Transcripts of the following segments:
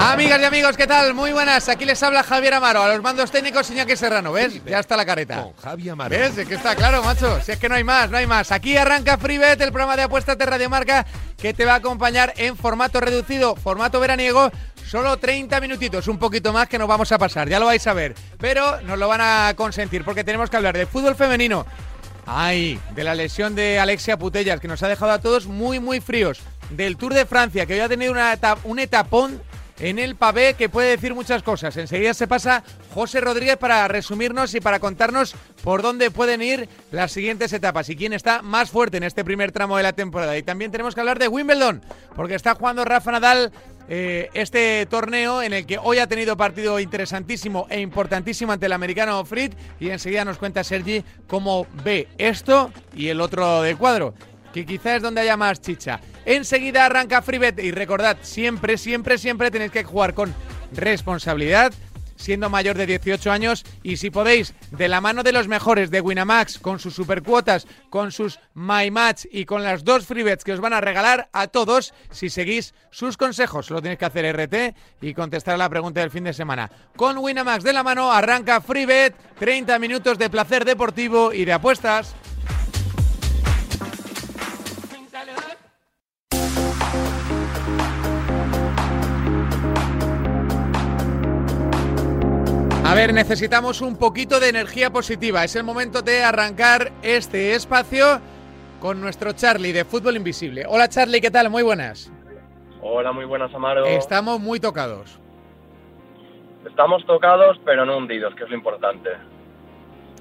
Amigas y amigos, ¿qué tal? Muy buenas. Aquí les habla Javier Amaro. A los mandos técnicos, Iñaki Serrano. ¿Ves? Ya está la careta. Con Javi Amaro. ¿Ves? Es que está claro, macho. Si es que no hay más, no hay más. Aquí arranca FreeBet, el programa de apuestas de Radio Marca, que te va a acompañar en formato reducido, formato veraniego. Solo 30 minutitos, un poquito más que nos vamos a pasar, ya lo vais a ver. Pero nos lo van a consentir porque tenemos que hablar de fútbol femenino. Ay, de la lesión de Alexia Putellas, que nos ha dejado a todos muy, muy fríos. Del Tour de Francia, que hoy ha tenido una etap- un etapón en el pavé que puede decir muchas cosas. Enseguida se pasa José Rodríguez para resumirnos y para contarnos por dónde pueden ir las siguientes etapas y quién está más fuerte en este primer tramo de la temporada. Y también tenemos que hablar de Wimbledon, porque está jugando Rafa Nadal eh, este torneo en el que hoy ha tenido partido interesantísimo e importantísimo ante el americano Fritz y enseguida nos cuenta Sergi cómo ve esto y el otro de cuadro que quizás es donde haya más chicha. Enseguida arranca FreeBet y recordad, siempre, siempre, siempre tenéis que jugar con responsabilidad, siendo mayor de 18 años y si podéis, de la mano de los mejores de Winamax, con sus supercuotas, con sus My Match y con las dos FreeBets que os van a regalar a todos si seguís sus consejos. Solo tenéis que hacer RT y contestar a la pregunta del fin de semana. Con Winamax de la mano arranca FreeBet, 30 minutos de placer deportivo y de apuestas. A ver, necesitamos un poquito de energía positiva. Es el momento de arrancar este espacio con nuestro Charlie de Fútbol Invisible. Hola Charlie, ¿qué tal? Muy buenas. Hola, muy buenas, Amaro. Estamos muy tocados. Estamos tocados, pero no hundidos, que es lo importante.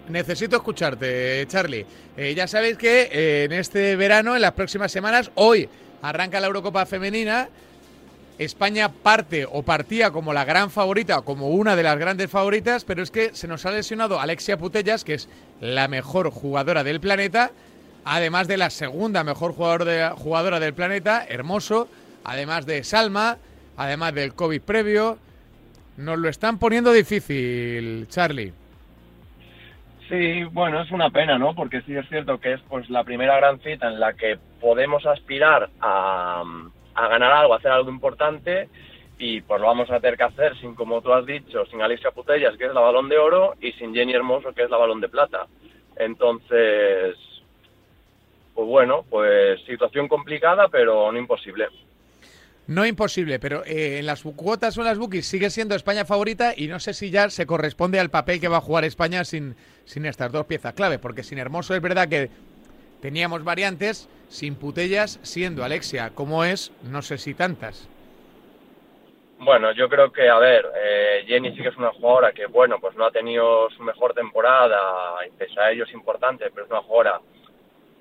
Necesito escucharte, Charlie. Eh, ya sabéis que eh, en este verano, en las próximas semanas, hoy arranca la Eurocopa Femenina. España parte o partía como la gran favorita, como una de las grandes favoritas, pero es que se nos ha lesionado Alexia Putellas, que es la mejor jugadora del planeta, además de la segunda mejor jugador de- jugadora del planeta, Hermoso, además de Salma, además del COVID previo. Nos lo están poniendo difícil, Charlie. Sí, bueno, es una pena, ¿no? Porque sí es cierto que es pues la primera gran cita en la que podemos aspirar a, a ganar algo, a hacer algo importante y pues lo vamos a tener que hacer sin, como tú has dicho, sin Alicia Putellas, que es la balón de oro, y sin Jenny Hermoso, que es la balón de plata. Entonces, pues bueno, pues situación complicada, pero no imposible. No imposible, pero eh, en las cuotas o en las bookies sigue siendo España favorita y no sé si ya se corresponde al papel que va a jugar España sin, sin estas dos piezas clave, porque sin Hermoso es verdad que teníamos variantes, sin Putellas, siendo Alexia como es, no sé si tantas. Bueno, yo creo que, a ver, eh, Jenny sí que es una jugadora que, bueno, pues no ha tenido su mejor temporada, y pese a ello es importante, pero es una jugadora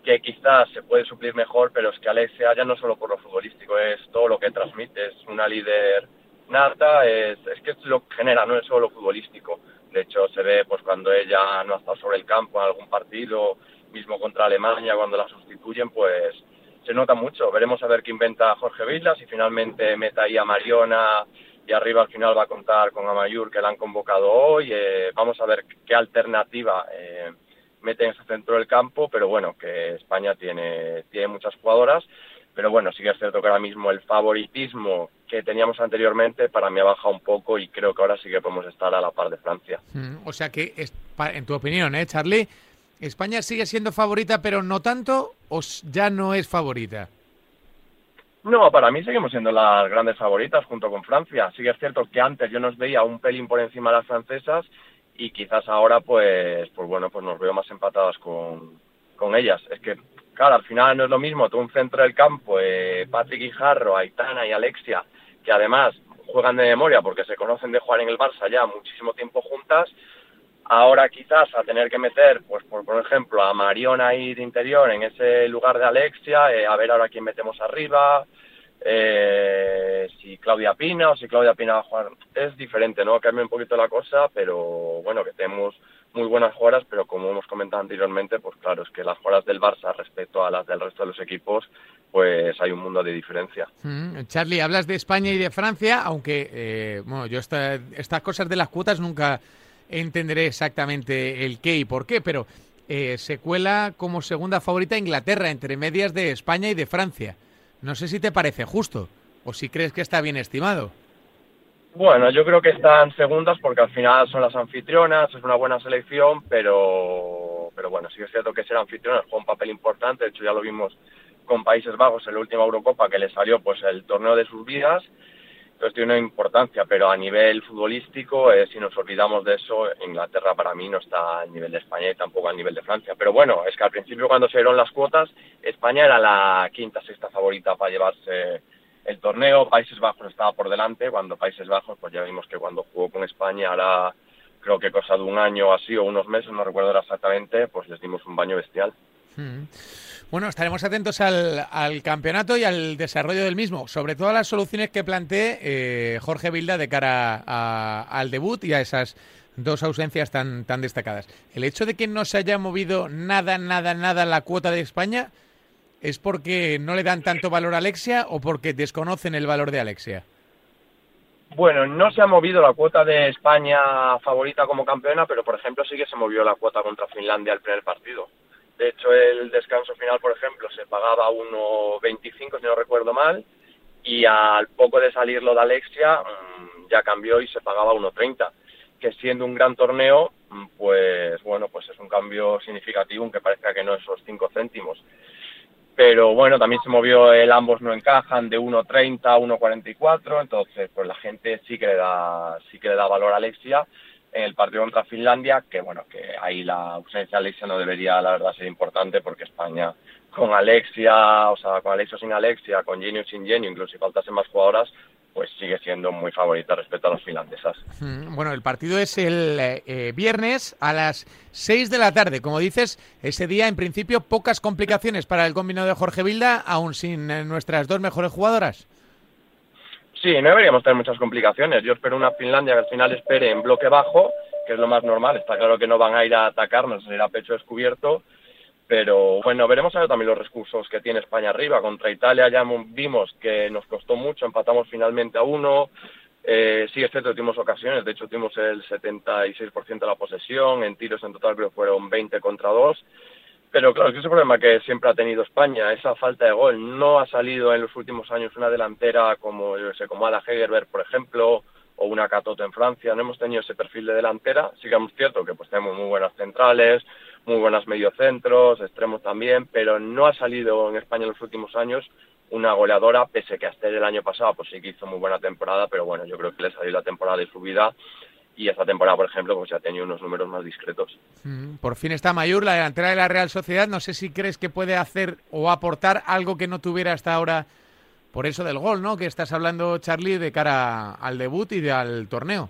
que quizás se puede suplir mejor, pero es que Alexia ya no solo por lo futbolístico, es todo lo que transmite, es una líder nata, es, es que es lo que genera, no es solo lo futbolístico. De hecho, se ve pues cuando ella no ha estado sobre el campo en algún partido, mismo contra Alemania, cuando la sustituyen, pues se nota mucho. Veremos a ver qué inventa Jorge Villas y finalmente mete ahí a Mariona y arriba al final va a contar con Amayur que la han convocado hoy. Eh, vamos a ver qué alternativa eh, mete en ese centro del campo, pero bueno, que España tiene, tiene muchas jugadoras. Pero bueno, sí que es cierto que ahora mismo el favoritismo que teníamos anteriormente para mí ha bajado un poco y creo que ahora sí que podemos estar a la par de Francia. Mm, O sea que, es- en tu opinión, ¿eh, Charlie? ¿España sigue siendo favorita pero no tanto o ya no es favorita? No, para mí seguimos siendo las grandes favoritas junto con Francia. Sí que es cierto que antes yo nos veía un pelín por encima de las francesas y quizás ahora pues pues bueno, pues nos veo más empatadas con, con ellas. Es que, claro, al final no es lo mismo tú un centro del campo, eh, Patrick Guijarro, Aitana y Alexia, que además juegan de memoria porque se conocen de jugar en el Barça ya muchísimo tiempo juntas, ahora quizás a tener que meter, pues por, por ejemplo, a Mariona ahí de interior en ese lugar de Alexia, eh, a ver ahora quién metemos arriba, eh, si Claudia Pina o si Claudia Pina va a jugar, es diferente, ¿no? Cambia un poquito la cosa, pero bueno, que tenemos muy buenas jugadoras, pero como hemos comentado anteriormente, pues claro, es que las jugadoras del Barça respecto a las del resto de los equipos, pues hay un mundo de diferencia. Mm, Charlie, hablas de España y de Francia, aunque eh, bueno, yo esta- estas cosas de las cuotas nunca entenderé exactamente el qué y por qué, pero eh, se cuela como segunda favorita Inglaterra, entre medias de España y de Francia. No sé si te parece justo o si crees que está bien estimado. Bueno, yo creo que están segundas porque al final son las anfitrionas, es una buena selección, pero, pero bueno, sí que es cierto que ser anfitrionas fue un papel importante, de hecho ya lo vimos con Países Bajos en la última Eurocopa que le salió pues el torneo de sus vidas entonces tiene una importancia, pero a nivel futbolístico, eh, si nos olvidamos de eso, Inglaterra para mí no está al nivel de España y tampoco al nivel de Francia. Pero bueno, es que al principio cuando se dieron las cuotas, España era la quinta, sexta favorita para llevarse el torneo, Países Bajos estaba por delante, cuando Países Bajos, pues ya vimos que cuando jugó con España, ahora creo que cosa de un año así o unos meses, no recuerdo exactamente, pues les dimos un baño bestial. Hmm. Bueno, estaremos atentos al, campeonato y al desarrollo del mismo, sobre todo a las soluciones que plantee eh, Jorge Vilda de cara al debut y a esas dos ausencias tan, tan destacadas. El hecho de que no se haya movido nada, nada, nada la cuota de España, ¿es porque no le dan tanto valor a Alexia o porque desconocen el valor de Alexia? Bueno, no se ha movido la cuota de España favorita como campeona, pero por ejemplo sí que se movió la cuota contra Finlandia al primer partido. De hecho, el descanso final, por ejemplo, se pagaba 1.25, si no recuerdo mal, y al poco de salirlo de Alexia mm, ya cambió y se pagaba 1.30, que siendo un gran torneo, mm, pues bueno, pues es un cambio significativo, aunque parezca que no esos 5 céntimos. Pero bueno, también se movió el ambos no encajan de 1.30 a 1.44, entonces pues la gente sí que le da, sí que le da valor a Alexia en el partido contra Finlandia, que bueno, que ahí la ausencia de Alexia no debería, la verdad, ser importante porque España con Alexia, o sea, con Alexia sin Alexia, con Genio sin Genio, incluso si faltasen más jugadoras, pues sigue siendo muy favorita respecto a las finlandesas. Mm, bueno, el partido es el eh, viernes a las 6 de la tarde. Como dices, ese día en principio pocas complicaciones para el combinado de Jorge Vilda, aún sin eh, nuestras dos mejores jugadoras. Sí, no deberíamos tener muchas complicaciones. Yo espero una Finlandia que al final espere en bloque bajo, que es lo más normal. Está claro que no van a ir a atacarnos, a pecho descubierto. Pero bueno, veremos a ver también los recursos que tiene España arriba. Contra Italia ya vimos que nos costó mucho, empatamos finalmente a uno. Eh, sí, es cierto, tuvimos ocasiones, de hecho tuvimos el 76% de la posesión, en tiros en total creo fueron 20 contra 2. Pero claro, es que ese problema que siempre ha tenido España, esa falta de gol. No ha salido en los últimos años una delantera como, yo sé, como Ada Hegerberg, por ejemplo, o una Catoto en Francia. No hemos tenido ese perfil de delantera. Sí que es cierto que pues tenemos muy buenas centrales, muy buenas mediocentros, extremos también, pero no ha salido en España en los últimos años una goleadora, pese que hasta el año pasado pues sí que hizo muy buena temporada, pero bueno, yo creo que le salió la temporada de su vida y esta temporada, por ejemplo, pues ya ha tenido unos números más discretos. Mm, por fin está Mayur, la delantera de la Real Sociedad. No sé si crees que puede hacer o aportar algo que no tuviera hasta ahora por eso del gol, ¿no? Que estás hablando, Charlie, de cara al debut y de, al torneo.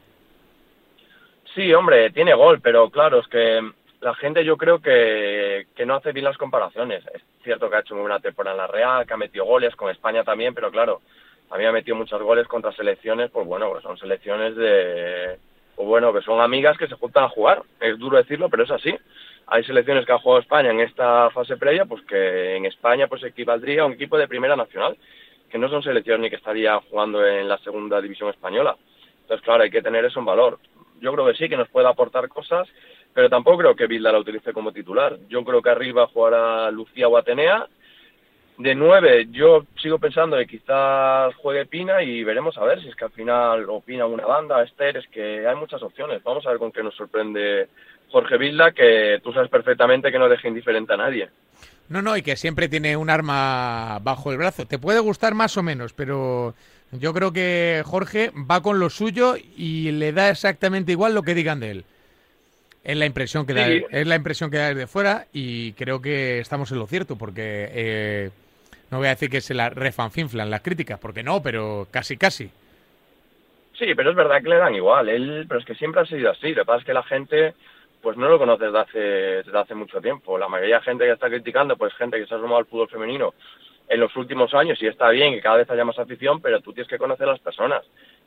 Sí, hombre, tiene gol, pero claro, es que la gente yo creo que, que no hace bien las comparaciones. Es cierto que ha hecho muy buena temporada en la Real, que ha metido goles, con España también, pero claro, a mí ha metido muchos goles contra selecciones, pues bueno, pues son selecciones de o bueno, que son amigas que se juntan a jugar. Es duro decirlo, pero es así. Hay selecciones que ha jugado España en esta fase previa, pues que en España pues equivaldría a un equipo de primera nacional, que no son selecciones ni que estaría jugando en la segunda división española. Entonces, claro, hay que tener eso en valor. Yo creo que sí, que nos puede aportar cosas, pero tampoco creo que Bilda la utilice como titular. Yo creo que arriba jugará Lucía o Atenea, de nueve, yo sigo pensando que quizás juegue Pina y veremos a ver si es que al final opina una banda, Esther, es que hay muchas opciones. Vamos a ver con qué nos sorprende Jorge Vilda, que tú sabes perfectamente que no deja indiferente a nadie. No, no, y que siempre tiene un arma bajo el brazo. Te puede gustar más o menos, pero yo creo que Jorge va con lo suyo y le da exactamente igual lo que digan de él. Es la impresión que da, es la impresión que da desde fuera y creo que estamos en lo cierto porque eh, no voy a decir que se la refanfinflan las críticas, porque no, pero casi casi. Sí, pero es verdad que le dan igual, él, pero es que siempre ha sido así, lo que pasa es que la gente pues no lo conoce desde hace, desde hace mucho tiempo. La mayoría de gente que está criticando, pues gente que se ha sumado al fútbol femenino en los últimos años y está bien que cada vez haya más afición, pero tú tienes que conocer a las personas.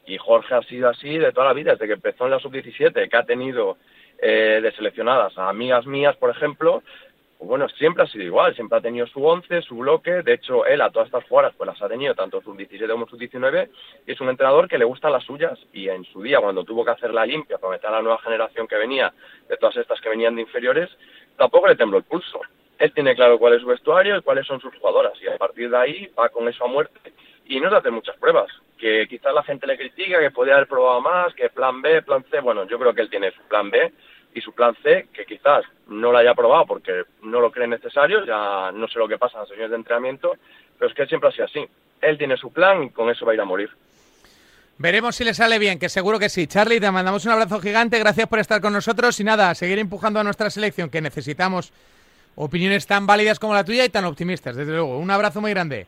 Y Jorge ha sido así de toda la vida, desde que empezó en la sub-17, que ha tenido eh, seleccionadas a amigas mías, por ejemplo, pues bueno, siempre ha sido igual, siempre ha tenido su once, su bloque, de hecho él a todas estas jugadas pues las ha tenido tanto sub 17 como sub 19 y es un entrenador que le gustan las suyas y en su día cuando tuvo que hacer la limpia para meter a la nueva generación que venía, de todas estas que venían de inferiores, tampoco le tembló el pulso. Él tiene claro cuál es su vestuario y cuáles son sus jugadoras y a partir de ahí va con eso a muerte y no se hace muchas pruebas. Que quizás la gente le critica, que podría haber probado más, que plan B, plan C. Bueno, yo creo que él tiene su plan B y su plan C, que quizás no lo haya probado porque no lo cree necesario, ya no sé lo que pasa en las sesiones de entrenamiento, pero es que él siempre ha sido así. Él tiene su plan y con eso va a ir a morir. Veremos si le sale bien, que seguro que sí. Charlie, te mandamos un abrazo gigante, gracias por estar con nosotros y nada, seguir empujando a nuestra selección, que necesitamos opiniones tan válidas como la tuya y tan optimistas, desde luego. Un abrazo muy grande.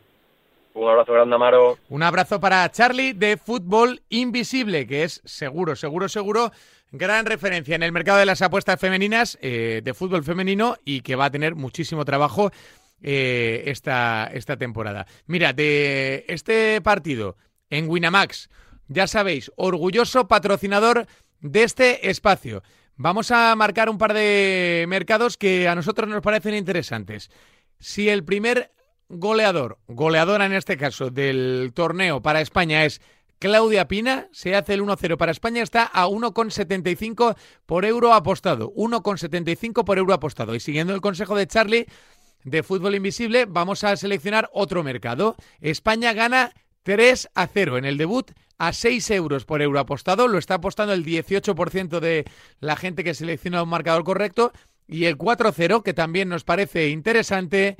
Un abrazo grande, Amaro. Un abrazo para Charlie de Fútbol Invisible, que es seguro, seguro, seguro, gran referencia en el mercado de las apuestas femeninas, eh, de fútbol femenino, y que va a tener muchísimo trabajo eh, esta, esta temporada. Mira, de este partido en Winamax, ya sabéis, orgulloso patrocinador de este espacio. Vamos a marcar un par de mercados que a nosotros nos parecen interesantes. Si el primer goleador, goleadora en este caso, del torneo para España es Claudia Pina, se hace el 1-0 para España, está a 1,75 por euro apostado. 1,75 por euro apostado. Y siguiendo el consejo de Charlie de Fútbol Invisible, vamos a seleccionar otro mercado. España gana 3 a 0 en el debut a 6 euros por euro apostado. Lo está apostando el 18% de la gente que selecciona un marcador correcto. Y el 4-0, que también nos parece interesante,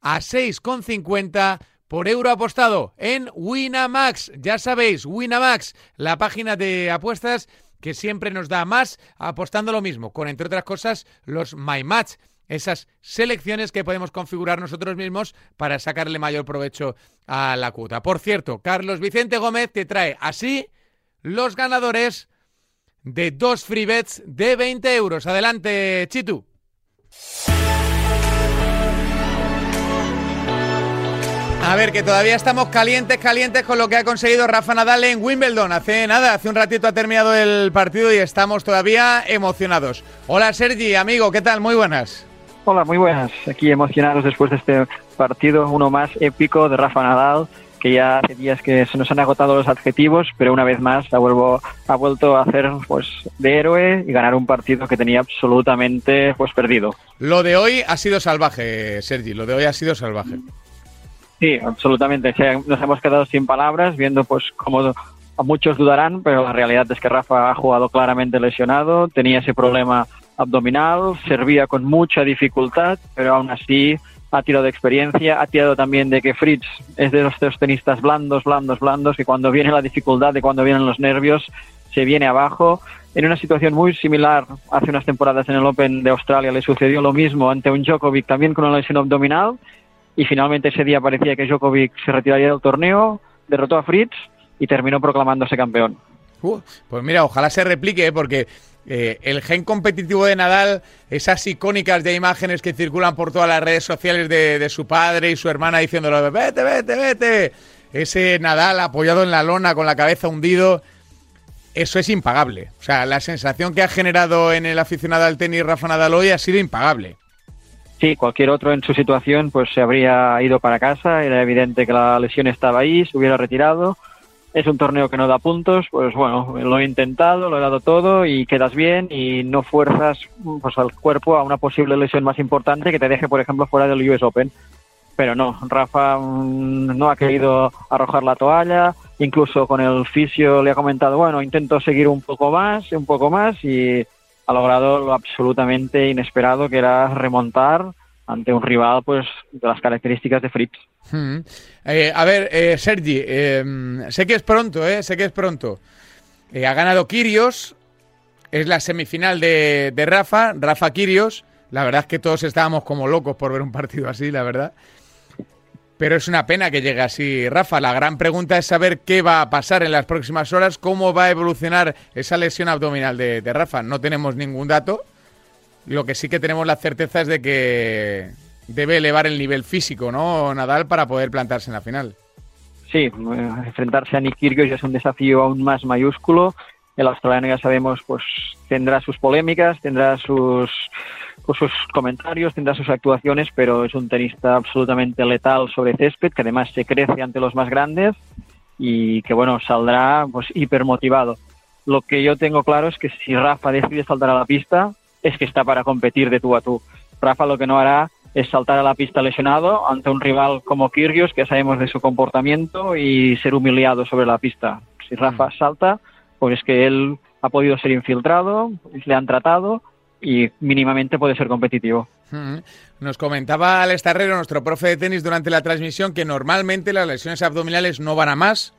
a 6,50 por euro apostado en Winamax. Ya sabéis, Winamax, la página de apuestas que siempre nos da más apostando lo mismo, con entre otras cosas los My Match esas selecciones que podemos configurar nosotros mismos para sacarle mayor provecho a la cuota. Por cierto, Carlos Vicente Gómez te trae así los ganadores de dos free bets de 20 euros. Adelante, Chitu. A ver, que todavía estamos calientes, calientes con lo que ha conseguido Rafa Nadal en Wimbledon. Hace nada, hace un ratito ha terminado el partido y estamos todavía emocionados. Hola Sergi, amigo, ¿qué tal? Muy buenas. Hola, muy buenas. Aquí emocionados después de este partido, uno más épico de Rafa Nadal, que ya hace días que se nos han agotado los adjetivos, pero una vez más ha, vuelvo, ha vuelto a hacer pues de héroe y ganar un partido que tenía absolutamente pues perdido. Lo de hoy ha sido salvaje, Sergi, lo de hoy ha sido salvaje. Sí, absolutamente. Nos hemos quedado sin palabras viendo pues cómo muchos dudarán, pero la realidad es que Rafa ha jugado claramente lesionado, tenía ese problema abdominal, servía con mucha dificultad, pero aún así ha tirado de experiencia, ha tirado también de que Fritz es de los tenistas blandos, blandos, blandos, que cuando viene la dificultad, de cuando vienen los nervios, se viene abajo. En una situación muy similar, hace unas temporadas en el Open de Australia le sucedió lo mismo ante un Djokovic también con una lesión abdominal y finalmente ese día parecía que Djokovic se retiraría del torneo, derrotó a Fritz y terminó proclamándose campeón. Uh, pues mira, ojalá se replique, ¿eh? porque eh, el gen competitivo de Nadal, esas icónicas de imágenes que circulan por todas las redes sociales de, su padre y su hermana diciéndolo, vete, vete, vete, ese Nadal apoyado en la lona con la cabeza hundido, eso es impagable. O sea, la sensación que ha generado en el aficionado al tenis Rafa Nadal hoy ha sido impagable. Sí, cualquier otro en su situación pues se habría ido para casa, era evidente que la lesión estaba ahí, se hubiera retirado es un torneo que no da puntos, pues bueno, lo he intentado, lo he dado todo y quedas bien y no fuerzas pues, al cuerpo a una posible lesión más importante que te deje, por ejemplo, fuera del US Open. Pero no, Rafa mm, no ha querido arrojar la toalla, incluso con el fisio le ha comentado, bueno, intento seguir un poco más, un poco más y ha logrado lo absolutamente inesperado que era remontar ante un rival pues de las características de Fritz. Hmm. Eh, a ver, eh, Sergi, em, sé que es pronto, eh, sé que es pronto. Eh, ha ganado Kirios, es la semifinal de, de Rafa, Rafa Kirios. La verdad es que todos estábamos como locos por ver un partido así, la verdad. Pero es una pena que llegue así Rafa. La gran pregunta es saber qué va a pasar en las próximas horas, cómo va a evolucionar esa lesión abdominal de, Rafa. No tenemos ningún dato. Lo que sí que tenemos la certeza es de que debe elevar el nivel físico, ¿no, Nadal, para poder plantarse en la final? Sí, eh, enfrentarse a Nick ya es un desafío aún más mayúsculo. El australiano ya sabemos, pues tendrá sus polémicas, tendrá sus pues, sus comentarios, tendrá sus actuaciones, pero es un tenista absolutamente letal sobre césped, que además se crece ante los más grandes y que bueno, saldrá pues hipermotivado. Lo que yo tengo claro es que si Rafa decide saltar a la pista, es que está para competir de tú a tú Rafa lo que no hará es saltar a la pista lesionado ante un rival como Kyrgios, que sabemos de su comportamiento, y ser humillado sobre la pista. Si Rafa mm. salta, pues es que él ha podido ser infiltrado, le han tratado y mínimamente puede ser competitivo. Nos comentaba Alex Tarrero, nuestro profe de tenis, durante la transmisión que normalmente las lesiones abdominales no van a más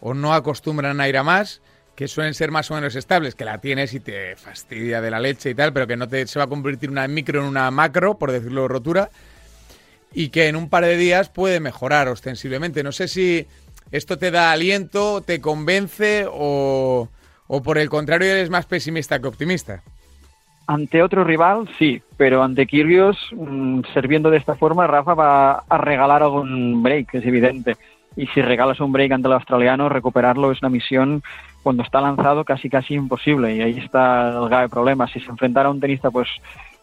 o no acostumbran a ir a más que suelen ser más o menos estables, que la tienes y te fastidia de la leche y tal, pero que no te, se va a convertir una micro en una macro, por decirlo rotura, y que en un par de días puede mejorar ostensiblemente. No sé si esto te da aliento, te convence o, o por el contrario eres más pesimista que optimista. Ante otro rival, sí, pero ante Kyrgios, mm, serviendo de esta forma, Rafa va a regalar algún break, es evidente. Y si regalas un break ante el australiano, recuperarlo es una misión cuando está lanzado casi casi imposible y ahí está el grave problema. Si se enfrentara a un tenista pues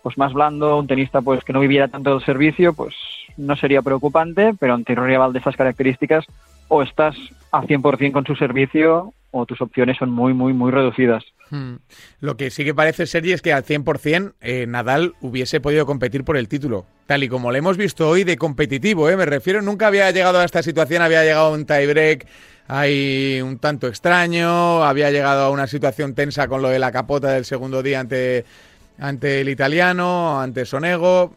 pues más blando, un tenista pues que no viviera tanto del servicio, pues no sería preocupante, pero ante un rival de esas características o estás a 100% con su servicio o tus opciones son muy, muy, muy reducidas. Hmm. Lo que sí que parece, Sergi, es que al 100% eh, Nadal hubiese podido competir por el título. Tal y como lo hemos visto hoy de competitivo, ¿eh? me refiero, nunca había llegado a esta situación, había llegado a un tiebreak hay un tanto extraño, había llegado a una situación tensa con lo de la capota del segundo día ante, ante el italiano, ante Sonego,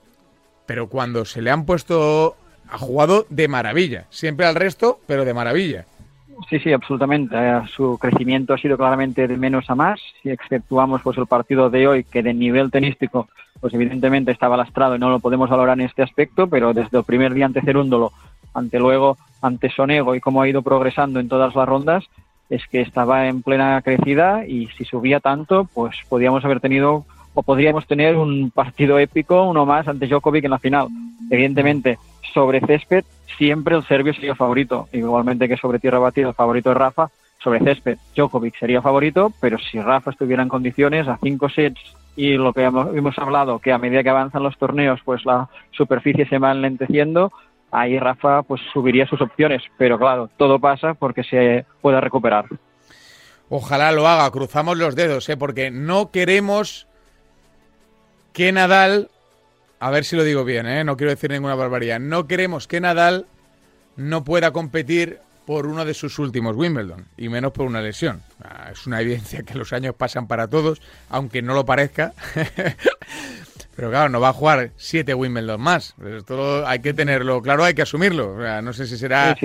pero cuando se le han puesto, ha jugado de maravilla, siempre al resto, pero de maravilla. Sí, sí, absolutamente. Eh, su crecimiento ha sido claramente de menos a más. Si exceptuamos pues el partido de hoy, que de nivel tenístico, pues evidentemente estaba lastrado y no lo podemos valorar en este aspecto, pero desde el primer día ante Cerúndolo, ante luego ante Sonego y cómo ha ido progresando en todas las rondas, es que estaba en plena crecida y si subía tanto, pues podíamos haber tenido o podríamos tener un partido épico, uno más ante Djokovic en la final. Evidentemente, sobre césped siempre el serbio sería favorito, igualmente que sobre tierra batida el favorito es Rafa, sobre césped Djokovic sería favorito, pero si Rafa estuviera en condiciones a cinco sets y lo que hemos hablado, que a medida que avanzan los torneos, pues la superficie se va enlenteciendo, ahí Rafa pues subiría sus opciones, pero claro, todo pasa porque se pueda recuperar. Ojalá lo haga, cruzamos los dedos, ¿eh? porque no queremos que Nadal, a ver si lo digo bien, ¿eh? no quiero decir ninguna barbaridad, no queremos que Nadal no pueda competir por uno de sus últimos Wimbledon, y menos por una lesión. Ah, es una evidencia que los años pasan para todos, aunque no lo parezca. Pero claro, no va a jugar siete Wimbledon más. Esto hay que tenerlo claro, hay que asumirlo. no sé si será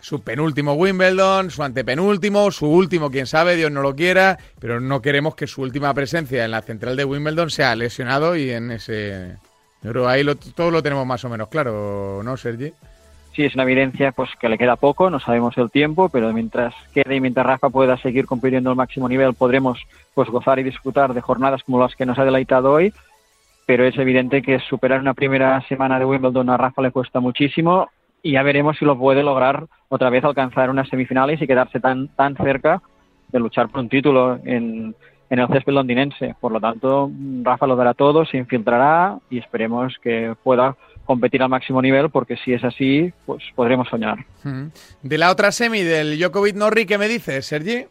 su penúltimo Wimbledon, su antepenúltimo, su último, quién sabe, Dios no lo quiera. Pero no queremos que su última presencia en la central de Wimbledon sea lesionado y en ese. Pero ahí lo, todo lo tenemos más o menos claro, ¿no, Sergi? Sí, es una evidencia pues que le queda poco, no sabemos el tiempo, pero mientras quede y mientras Rafa pueda seguir compitiendo al máximo nivel, podremos pues gozar y disfrutar de jornadas como las que nos ha deleitado hoy pero es evidente que superar una primera semana de Wimbledon a Rafa le cuesta muchísimo y ya veremos si lo puede lograr otra vez alcanzar unas semifinales y quedarse tan, tan cerca de luchar por un título en, en el césped londinense. Por lo tanto, Rafa lo dará todo, se infiltrará y esperemos que pueda competir al máximo nivel, porque si es así, pues podremos soñar. De la otra semi del Djokovic Norri, ¿qué me dices, Sergi?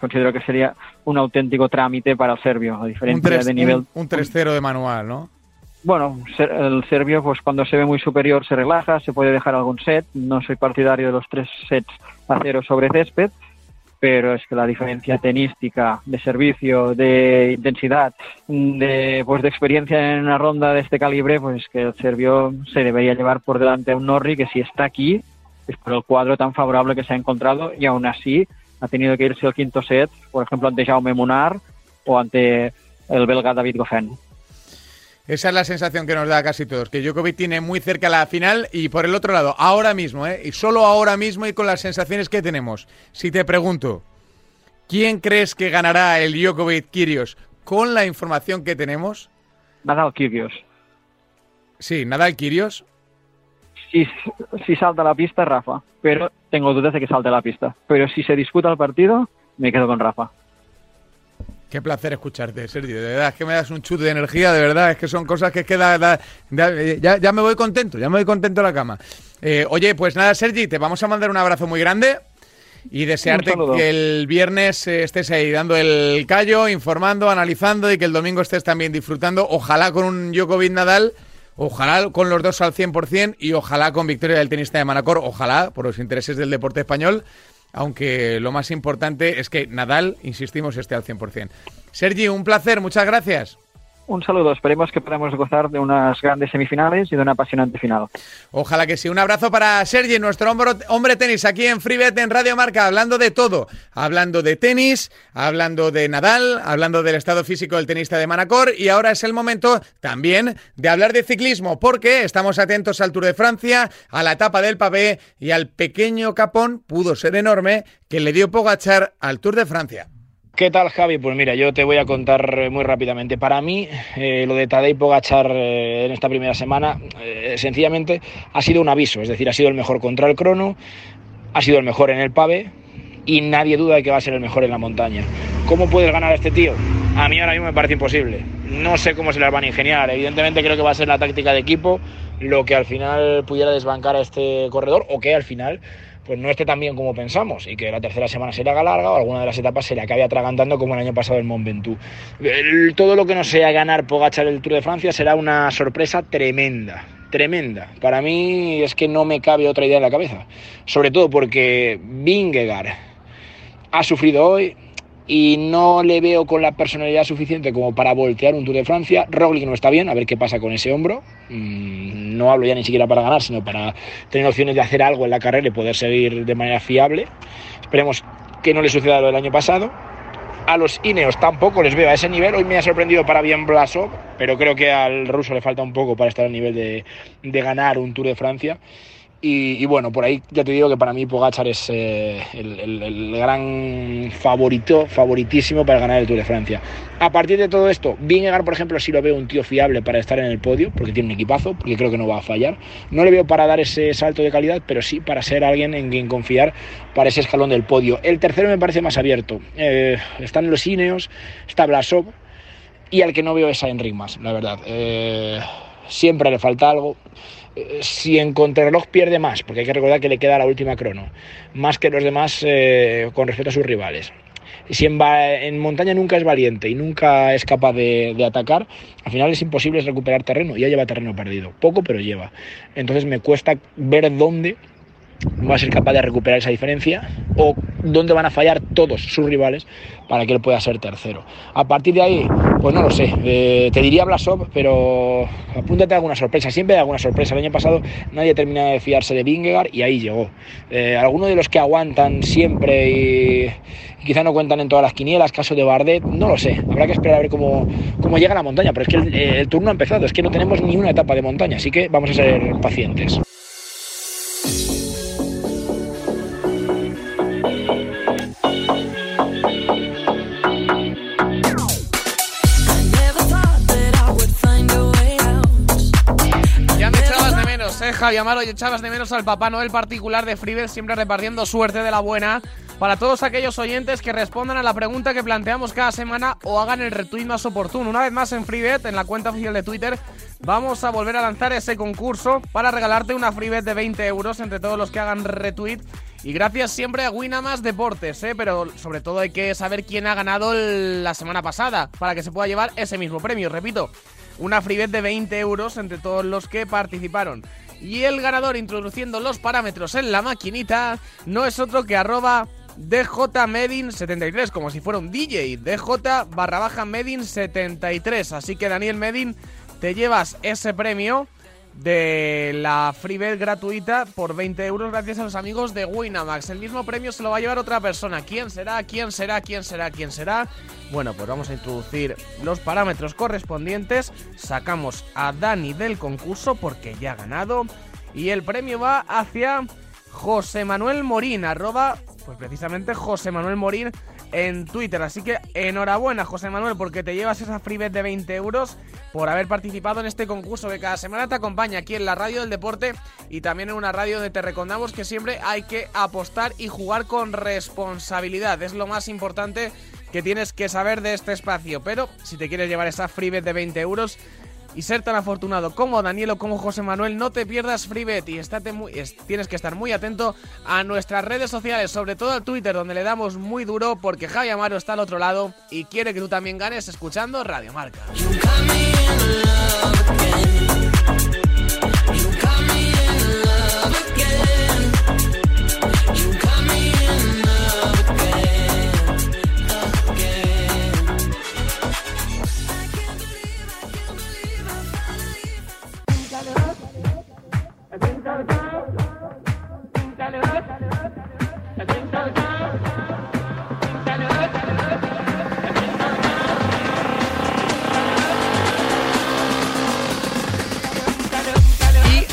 Considero que sería un auténtico trámite para el serbio, a diferencia de nivel... Un, 3-0 de manual, ¿no? Bueno, el serbio, pues cuando se ve muy superior se relaja, se puede dejar algún set. No soy partidario de los tres sets a cero sobre césped, pero es que la diferencia tenística, de servicio, de intensidad, de, pues de experiencia en una ronda de este calibre, pues que el serbio se debería llevar por delante a un Norri que si está aquí es por el cuadro tan favorable que se ha encontrado y aún así ha tenido que irse al quinto set, por ejemplo, ante Jaume Munar o ante el belga David Goffin. Esa es la sensación que nos da casi todos, que Djokovic tiene muy cerca la final y por el otro lado, ahora mismo, ¿eh? y solo ahora mismo y con las sensaciones que tenemos. Si te pregunto, ¿quién crees que ganará el Djokovic Kirios con la información que tenemos? Nadal Kirios. Sí, Nadal Kirios si, si salta la pista, Rafa. Pero tengo dudas de que salte la pista. Pero si se disputa el partido, me quedo con Rafa. Qué placer escucharte, Sergio. De verdad, es que me das un chute de energía, de verdad. Es que son cosas que. Ya, ya, me voy contento, ya me voy contento a la cama. Eh, oye, pues nada, Sergi, te vamos a mandar un abrazo muy grande. y desearte que el viernes eh, estés ahí dando el callo, informando, analizando y que el domingo estés también disfrutando. Ojalá con un Djokovic Nadal. Ojalá con los dos al 100% y ojalá con victoria del tenista de Manacor, ojalá por los intereses del deporte español, aunque lo más importante es que Nadal, insistimos, esté al 100%. Sergi, un placer, muchas gracias. Un saludo, esperemos que podamos gozar de unas grandes semifinales y de una apasionante final. Ojalá que sí. Un abrazo para Sergi, nuestro hombre tenis aquí en FreeBet en Radio Marca, hablando de todo. Hablando de tenis, hablando de Nadal, hablando del estado físico del tenista de Manacor y ahora es el momento también de hablar de ciclismo porque estamos atentos al Tour de Francia, a la etapa del pavé y al pequeño capón, pudo ser enorme, que le dio Pogachar al Tour de Francia. ¿Qué tal, Javi? Pues mira, yo te voy a contar eh, muy rápidamente. Para mí, eh, lo de Tadej Pogachar eh, en esta primera semana, sencillamente ha sido un aviso. Es decir, ha sido el mejor contra el crono, ha sido el mejor en el pave y nadie duda de que va a ser el mejor en la montaña. ¿Cómo puedes ganar a este tío? A mí ahora mismo me parece imposible. No sé cómo se las van a ingeniar. Evidentemente creo que va a ser la táctica de equipo lo que al final pudiera desbancar a este corredor o que al final pues no esté tan bien como pensamos y que la tercera semana se le haga larga o alguna de las etapas se le acabe atragantando como el año pasado el Mont Ventoux. todo lo que no sea ganar Pogachar el Tour de Francia será una sorpresa tremenda, tremenda. Para mí es que no me cabe otra idea en la cabeza, sobre todo porque Vingegaard ha sufrido hoy, y no le veo con la personalidad suficiente como para voltear un Tour de Francia. Roglic no está bien, a ver qué pasa con ese hombro. Mm, no hablo ya ni siquiera para ganar, sino para tener opciones de hacer algo en la carrera y poder seguir de manera fiable. Esperemos que no le suceda lo del año pasado. A los Ineos tampoco les veo a ese nivel. Hoy me ha sorprendido para bien Blasov, pero creo que al ruso le falta un poco para estar al nivel de, de ganar un Tour de Francia. Y, bueno, por ahí ya te digo que para mí Pogachar es eh, el, gran favorito, favoritísimo para ganar el Tour de Francia. A partir de todo esto, Vingegaard, por ejemplo, sí lo veo un tío fiable para estar en el podio, porque tiene un equipazo, porque creo que no va a fallar. No le veo para dar ese salto de calidad, pero sí para ser alguien en quien confiar para ese escalón del podio. El tercero me parece más abierto. Eh, están los Ineos, está Blasov, y al que no veo es a Enric más, la verdad. Eh, siempre le falta algo si en contrarreloj pierde más, porque hay que recordar que le queda la última crono, más que los demás eh, con respecto a sus rivales. Si en, en, montaña nunca es valiente y nunca es capaz de, de, atacar, al final es imposible recuperar terreno. Ya lleva terreno perdido, poco pero lleva. Entonces me cuesta ver dónde va a ser capaz de recuperar esa diferencia o dónde van a fallar todos sus rivales para que él pueda ser tercero. A partir de ahí, pues no lo sé, eh, te diría Blasov, pero apúntate a alguna sorpresa, siempre hay alguna sorpresa. El año pasado nadie terminó de fiarse de Vingegaard y ahí llegó. Eh, algunos de los que aguantan siempre y, quizá no cuentan en todas las quinielas, caso de Bardet, no lo sé, habrá que esperar a ver cómo, cómo llega la montaña, pero es que el, el turno ha empezado, es que no tenemos ni una etapa de montaña, así que vamos a ser pacientes. Javi Amaro y echabas de menos al Papá Noel particular de Freebet, siempre repartiendo suerte de la buena para todos aquellos oyentes que respondan a la pregunta que planteamos cada semana o hagan el retweet más oportuno. Una vez más en Freebet, en la cuenta oficial de Twitter, vamos a volver a lanzar ese concurso para regalarte una Freebet de 20 euros entre todos los que hagan retweet. Y gracias siempre a Winamas Deportes, ¿eh? pero sobre todo hay que saber quién ha ganado la semana pasada para que se pueda llevar ese mismo premio. Repito, una freebet de 20 euros entre todos los que participaron. Y el ganador introduciendo los parámetros en la maquinita no es otro que arroba DJMedin73, como si fuera un DJ. DJ barra baja Medin73. Así que Daniel Medin, te llevas ese premio de la Freebet gratuita por 20 euros gracias a los amigos de Winamax. El mismo premio se lo va a llevar otra persona. ¿Quién será? ¿Quién será? ¿Quién será? ¿Quién será? Bueno, pues vamos a introducir los parámetros correspondientes. Sacamos a Dani del concurso porque ya ha ganado. Y el premio va hacia José Manuel Morín, arroba, pues precisamente José Manuel Morín en Twitter. Así que enhorabuena, José Manuel, porque te llevas esa freebet de 20 euros por haber participado en este concurso que cada semana te acompaña aquí en la radio del deporte y también en una radio donde te recordamos que siempre hay que apostar y jugar con responsabilidad. Es lo más importante que tienes que saber de este espacio. Pero si te quieres llevar esa freebet de 20 euros, y ser tan afortunado como Daniel o como José Manuel, no te pierdas FreeBet y estate muy, tienes que estar muy atento a nuestras redes sociales, sobre todo al Twitter, donde le damos muy duro porque Javi Amaro está al otro lado y quiere que tú también ganes escuchando Radio Marca.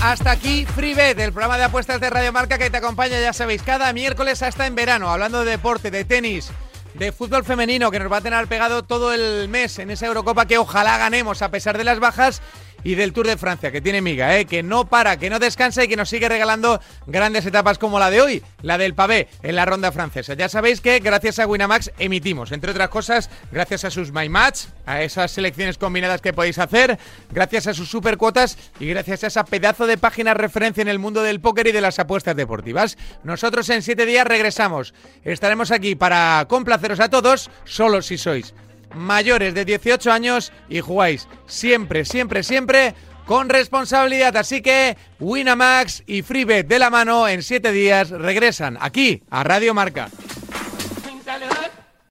Hasta aquí FreeBet, el programa de apuestas de Radio Marca que te acompaña, ya sabéis, cada miércoles hasta en verano, hablando de deporte, de tenis, de fútbol femenino, que nos va a tener pegado todo el mes en esa Eurocopa que ojalá ganemos a pesar de las bajas y del Tour de Francia, que tiene miga, ¿eh? que no para, que no descansa y que nos sigue regalando grandes etapas como la de hoy, la del pavé en la ronda francesa. Ya sabéis que gracias a Winamax emitimos, entre otras cosas, gracias a sus My Match, a esas selecciones combinadas que podéis hacer, gracias a sus super cuotas y gracias a esa pedazo de página referencia en el mundo del póker y de las apuestas deportivas. Nosotros en siete días regresamos. Estaremos aquí para complaceros a todos, solo si sois mayores de 18 años y jugáis siempre, siempre, siempre con responsabilidad. Así que Winamax y FreeBet de la mano en 7 días regresan aquí a Radio Marca.